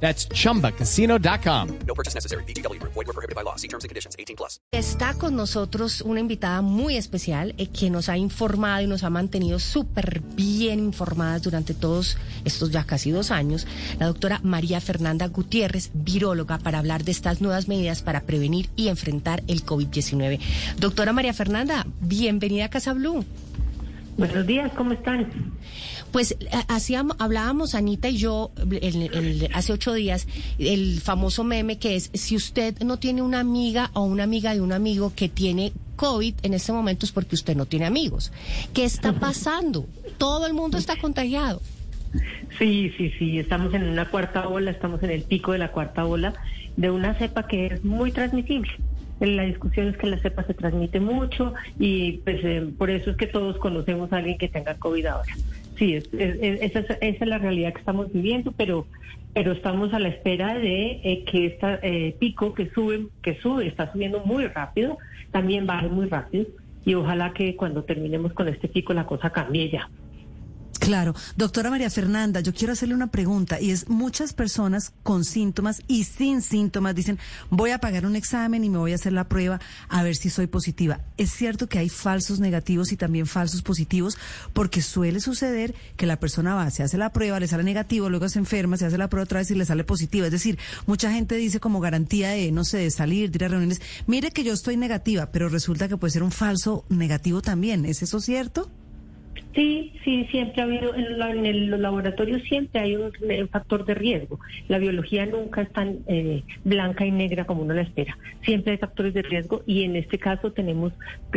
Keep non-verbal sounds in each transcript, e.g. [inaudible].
That's chumbacasino.com. No purchase necessary. BGW. Void were prohibited by law. See terms and conditions. 18 plus. Está con nosotros una invitada muy especial eh, que nos ha informado y nos ha mantenido súper bien informadas durante todos estos ya casi dos años, la doctora María Fernanda Gutiérrez, viróloga, para hablar de estas nuevas medidas para prevenir y enfrentar el COVID-19. Doctora María Fernanda, bienvenida a Casa Blue. Buenos días, ¿cómo están? Pues hacíamos, hablábamos Anita y yo el, el, hace ocho días el famoso meme que es si usted no tiene una amiga o una amiga de un amigo que tiene COVID en este momento es porque usted no tiene amigos. ¿Qué está pasando? Todo el mundo está contagiado. Sí, sí, sí, estamos en una cuarta ola, estamos en el pico de la cuarta ola de una cepa que es muy transmisible. La discusión es que la cepa se transmite mucho y pues eh, por eso es que todos conocemos a alguien que tenga COVID ahora. Sí, es, es, esa, es, esa, es, la realidad que estamos viviendo, pero pero estamos a la espera de eh, que este eh, pico que sube, que sube, está subiendo muy rápido, también baje muy rápido y ojalá que cuando terminemos con este pico la cosa cambie ya. Claro, doctora María Fernanda, yo quiero hacerle una pregunta y es muchas personas con síntomas y sin síntomas dicen voy a pagar un examen y me voy a hacer la prueba a ver si soy positiva. Es cierto que hay falsos negativos y también falsos positivos porque suele suceder que la persona va, se hace la prueba, le sale negativo, luego se enferma, se hace la prueba otra vez y le sale positiva. Es decir, mucha gente dice como garantía de, no sé, de salir, de ir a reuniones, mire que yo estoy negativa, pero resulta que puede ser un falso negativo también. ¿Es eso cierto? Sí, sí, siempre ha habido, en, la, en el, los laboratorios siempre hay un, un, factor de riesgo. La biología nunca es tan eh, blanca y negra como uno la espera. Siempre hay factores de riesgo y en este caso tenemos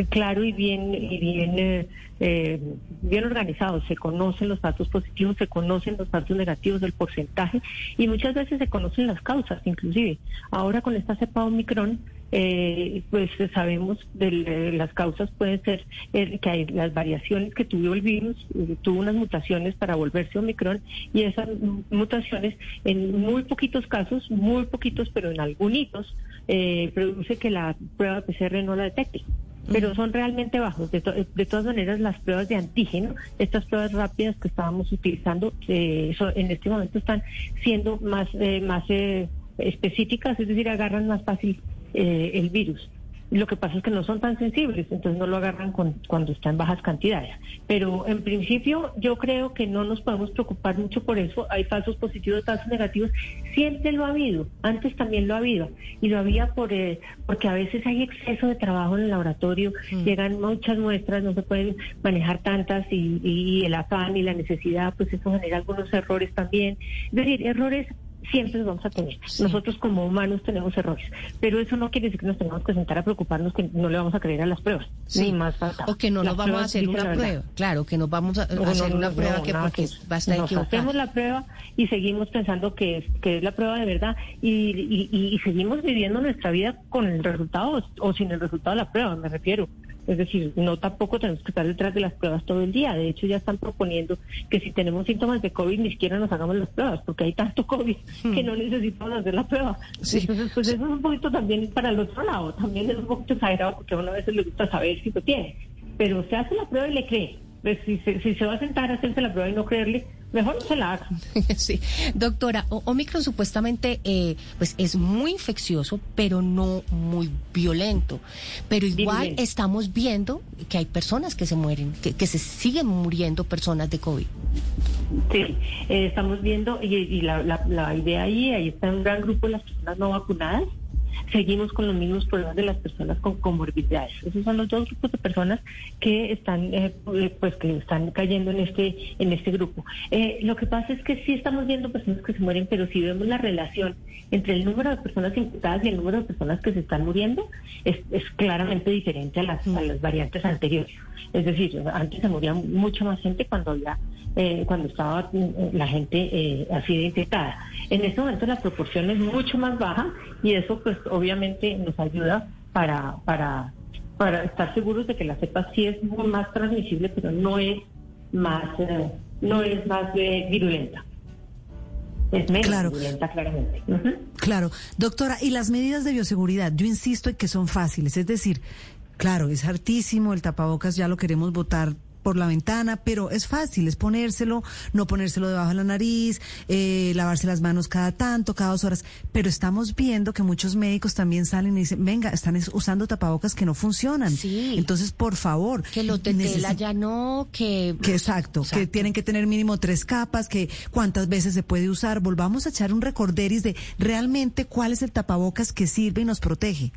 claro y bien y bien eh, eh, bien organizados. Se conocen los datos positivos, se conocen los datos negativos del porcentaje y muchas veces se conocen las causas, inclusive. Ahora con esta cepa Omicron eh, pues sabemos de las causas pueden ser eh, que hay las variaciones que tuvo el virus, eh, tuvo unas mutaciones para volverse Omicron y esas mutaciones en muy poquitos casos, muy poquitos, pero en algunos, eh, produce que la prueba PCR no la detecte pero son realmente bajos. De, to de, todas maneras, las pruebas de antígeno, estas pruebas rápidas que estábamos utilizando, eh, so, en este momento están siendo más, eh, más eh, específicas, es decir, agarran más fácil eh, el virus. Lo que pasa es que no son tan sensibles, entonces no lo agarran con, cuando está en bajas cantidades. Pero en principio yo creo que no nos podemos preocupar mucho por eso. Hay falsos positivos, falsos negativos. Siempre lo ha habido, antes también lo ha habido. Y lo había por eh, porque a veces hay exceso de trabajo en el laboratorio, mm. llegan muchas muestras, no se pueden manejar tantas y, y el afán y la necesidad, pues eso genera algunos errores también. Es decir, errores siempre vamos a tener. Sí. Nosotros como humanos tenemos errores, pero eso no quiere decir que nos tengamos que sentar a preocuparnos que no le vamos a creer a las pruebas, sí. ni más falta. O que no nos vamos a hacer una prueba, claro, que nos vamos a, no, hacer no, una prueba que porque que va a estar Nos hacemos la prueba y seguimos pensando que es, que es la prueba de verdad y, y, y, y seguimos viviendo nuestra vida con el resultado o sin el resultado de la prueba, me refiero. Es decir, no tampoco tenemos que estar detrás de las pruebas todo el día. De hecho, ya están proponiendo que si tenemos síntomas de COVID ni siquiera nos hagamos las pruebas, porque hay tanto COVID hmm. que no necesitamos hacer la prueba. Sí. Entonces, pues eso es un poquito también para el otro lado. También es un poquito exagerado porque a una vez le gusta saber si lo tiene. Pero se hace la prueba y le cree. Pues si, se, si se va a sentar a hacerse la prueba y no creerle, mejor no se la haga. [laughs] Sí, doctora, Omicron supuestamente eh, pues es muy infeccioso, pero no muy violento. Pero igual estamos viendo que hay personas que se mueren, que, que, se siguen muriendo personas de COVID. Sí, eh, estamos viendo, y, y la, la, la idea ahí, ahí está un gran grupo de las personas no vacunadas seguimos con los mismos problemas de las personas con comorbilidades. Esos son los dos grupos de personas que están, eh, pues, que están cayendo en este, en este grupo. Eh, lo que pasa es que sí estamos viendo personas que se mueren, pero si vemos la relación entre el número de personas infectadas y el número de personas que se están muriendo, es, es claramente diferente a las, a las variantes anteriores. Es decir, antes se moría mucho más gente cuando había, eh, cuando estaba la gente eh, así de infectada. En este momento la proporción es mucho más baja y eso pues obviamente nos ayuda para, para, para estar seguros de que la cepa sí es muy más transmisible, pero no es más, eh, no es más eh, virulenta. Es menos Claro. virulenta, claramente. Claro, doctora, y las medidas de bioseguridad, yo insisto en que son fáciles, es decir, claro, es hartísimo, el tapabocas ya lo queremos botar por la ventana, pero es fácil, es ponérselo, no ponérselo debajo de la nariz, eh, lavarse las manos cada tanto, cada dos horas, pero estamos viendo que muchos médicos también salen y dicen, venga, están es- usando tapabocas que no funcionan. Sí. Entonces, por favor. Que los de tela necesi- ya no, que... que exacto, que tienen que tener mínimo tres capas, que cuántas veces se puede usar. Volvamos a echar un recorderis de realmente cuál es el tapabocas que sirve y nos protege.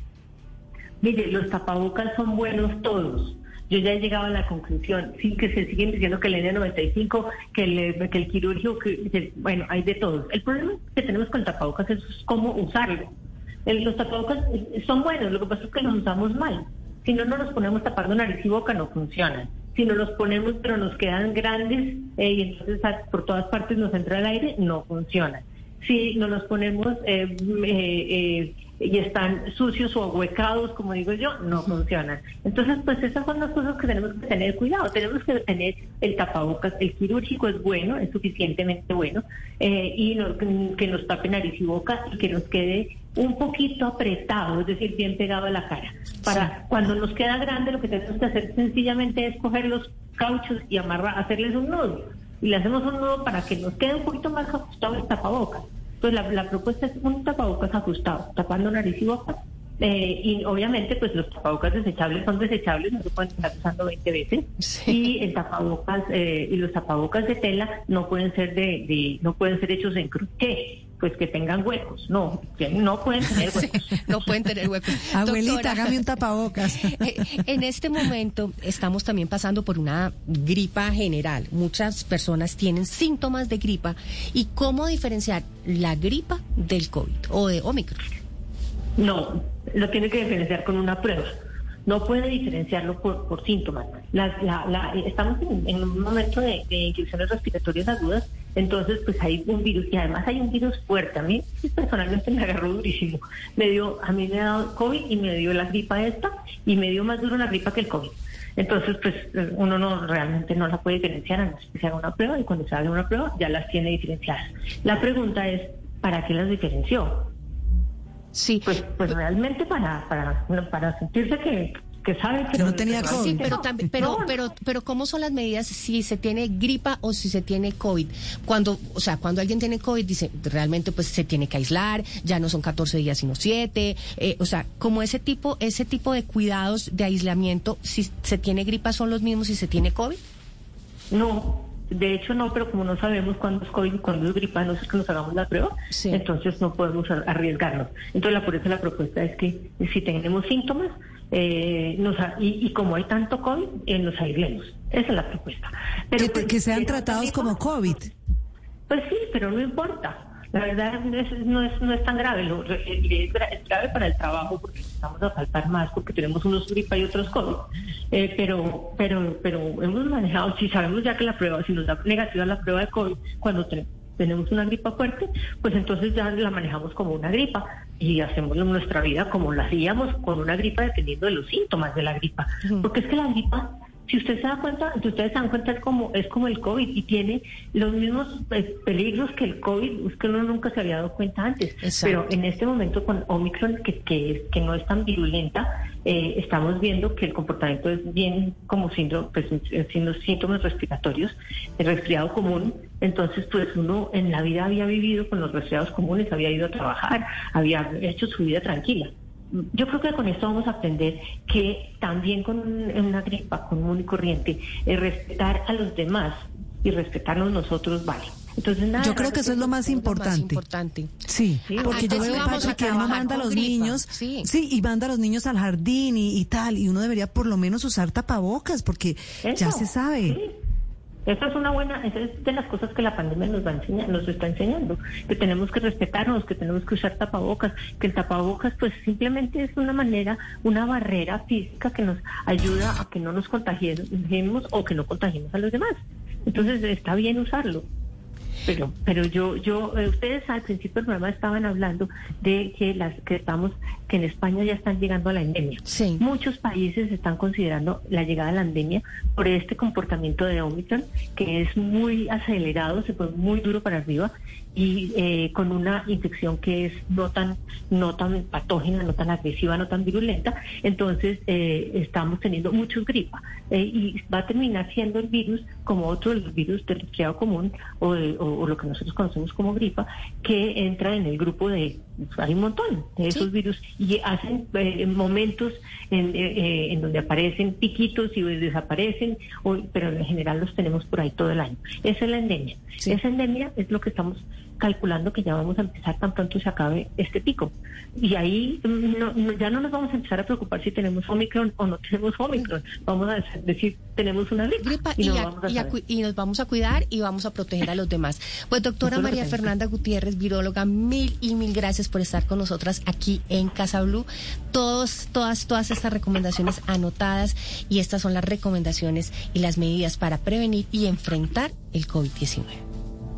Mire, los tapabocas son buenos todos. Yo ya he llegado a la conclusión, sí que se siguen diciendo que el N95, que el, que el quirúrgico, bueno, hay de todos. El problema que tenemos con el tapabocas es cómo usarlo. Los tapabocas eh, son buenos, lo que pasa es que los usamos mal. Si no, no nos ponemos tapando nariz y boca, no funcionan. Si no los ponemos, pero nos quedan grandes eh, y entonces a- por todas partes nos entra el aire, no funcionan. Si no los ponemos eh, eh, eh, y están sucios o ahuecados, como digo yo, no funcionan. Entonces, pues esas son las cosas que tenemos que tener cuidado. Tenemos que tener el tapabocas, el quirúrgico es bueno, es suficientemente bueno, eh, y no- que nos tape nariz y boca y que nos quede un poquito apretado, es decir, bien pegado a la cara. Para cuando nos queda grande, lo que tenemos que hacer sencillamente es coger los cauchos y amarrar, hacerles un nudo. Y le hacemos un nudo para que nos quede un poquito más ajustado el tapabocas. Pues la, la propuesta es un tapabocas ajustado, tapando nariz y boca. Eh, y obviamente, pues los tapabocas desechables son desechables, no se pueden estar usando 20 veces. Sí. Y el tapabocas eh, y los tapabocas de tela no pueden ser de, de- no pueden ser hechos en croquet, pues que tengan huecos. No, que no pueden tener [laughs] huecos. no pueden tener huecos. [laughs] Abuelita, Doctora, hágame un tapabocas. [laughs] eh, En este momento estamos también pasando por una gripa general. Muchas personas tienen síntomas de gripa. ¿Y cómo diferenciar la gripa del COVID o de Omicron? No, lo tiene que diferenciar con una prueba. No puede diferenciarlo por, por síntomas. La- la- la- estamos en, en un momento de, de infecciones respiratorias agudas, entonces pues hay un virus y además hay un virus fuerte. A mí personalmente me agarró durísimo. Me dio, a mí me ha dado COVID y me dio la gripa esta y me dio más duro la gripa que el COVID. Entonces, pues uno no realmente no la puede diferenciar a que se haga una prueba y cuando se haga una prueba ya las tiene diferenciadas. La pregunta es, ¿para qué las diferenció? Sí. Pues, pues realmente para, para, para sentirse que, que sabe Que no tenía pero- COVID. Sí, pero también, pero, No, pero, pero ¿cómo son las medidas si se tiene gripa o si se tiene COVID? Cuando, o sea, cuando alguien tiene COVID dice, realmente pues se tiene que aislar, ya no son 14 días sino 7, eh, o sea, como ese tipo, ese tipo de cuidados de aislamiento, si se tiene gripa son los mismos si se tiene COVID? No, de hecho no, pero como no sabemos cuándo es COVID y cuándo es gripa, no ser que nos hagamos la prueba, Sí. entonces no podemos ar- arriesgarnos. Entonces la, por eso la propuesta es que si tenemos síntomas eh, nos, y, y como hay tanto COVID, eh, nos aislemos. Esa es la propuesta. Pero, Que, pues, que sean tratados como COVID. Pues sí, pero no importa. La verdad es- no, es, no es tan grave. Lo- es, gra- es grave para el trabajo porque estamos a faltar más porque tenemos unos gripa y otros COVID. Eh, pero, pero, pero hemos manejado, si sabemos ya que la prueba, si nos da negativa la prueba de COVID, cuando te- tenemos una gripa fuerte, pues entonces ya la manejamos como una gripa y hacemos nuestra vida como la hacíamos con una gripa dependiendo de los síntomas de la gripa. Porque es que la gripa si usted se da cuenta, si ustedes se dan cuenta es como es como el COVID y tiene los mismos eh, peligros que el COVID, es que uno nunca se había dado cuenta antes. Exacto. Pero en este momento con Omicron, que, que, es- que no es tan virulenta, eh, estamos viendo que el comportamiento es bien como síndrome, pues, síntomas respiratorios, el resfriado común. Entonces, pues uno en la vida había vivido con los resfriados comunes, había ido a trabajar, había hecho su vida tranquila. Yo creo que con esto vamos a aprender que también con un- una gripa común y corriente, eh, respetar a los demás y respetarnos nosotros vale. Entonces, nada, Yo creo que eso es lo más Es lo más importante. Sí, Sí, porque yo veo Patrick, que uno manda a los gripa, niños, sí. sí. y manda a los niños al jardín y, y tal, y uno debería por lo menos usar tapabocas, porque ya se sabe. sí. Esa es una buena, esa es de las cosas que la pandemia nos va a enseñar, nos está enseñando, que tenemos que respetarnos, que tenemos que usar tapabocas, que el tapabocas pues simplemente es una manera, una barrera física que nos ayuda a que no nos contagiemos o que no contagiemos a los demás. Entonces está bien usarlo. Pero, pero yo, yo, eh, ustedes al principio del programa estaban hablando de que las que estamos, que en España ya están llegando a la endemia. Sí. Muchos países están considerando la llegada a la endemia por este comportamiento de Omicron, que es muy acelerado, se fue muy duro para arriba y eh, con una infección que es no tan no tan patógena, no tan agresiva, no tan virulenta, entonces eh, estamos teniendo muchos gripa eh, y va a terminar siendo el virus como otro de los virus del resfriado común o, de- o- o lo que nosotros conocemos como gripa que entra en el grupo de hay un montón de esos Sí. virus y hacen eh, momentos en, eh, en donde aparecen piquitos y desaparecen, o- pero en general los tenemos por ahí todo el año. Esa es la endemia. Sí. Esa endemia es lo que estamos calculando que ya vamos a empezar tan pronto se acabe este pico. Y ahí mm, no- no- ya no nos vamos a empezar a preocupar si tenemos Omicron o no tenemos Omicron. Vamos a decir, tenemos una gripa, y, y, no a- vamos a y a saber. cu- y nos vamos a cuidar y vamos a proteger a los demás. Pues doctora María. Fernanda Gutiérrez, viróloga, mil y mil gracias por estar con nosotras aquí en Casa Blue. Todos, todas, todas estas recomendaciones anotadas y estas son las recomendaciones y las medidas para prevenir y enfrentar el COVID-19.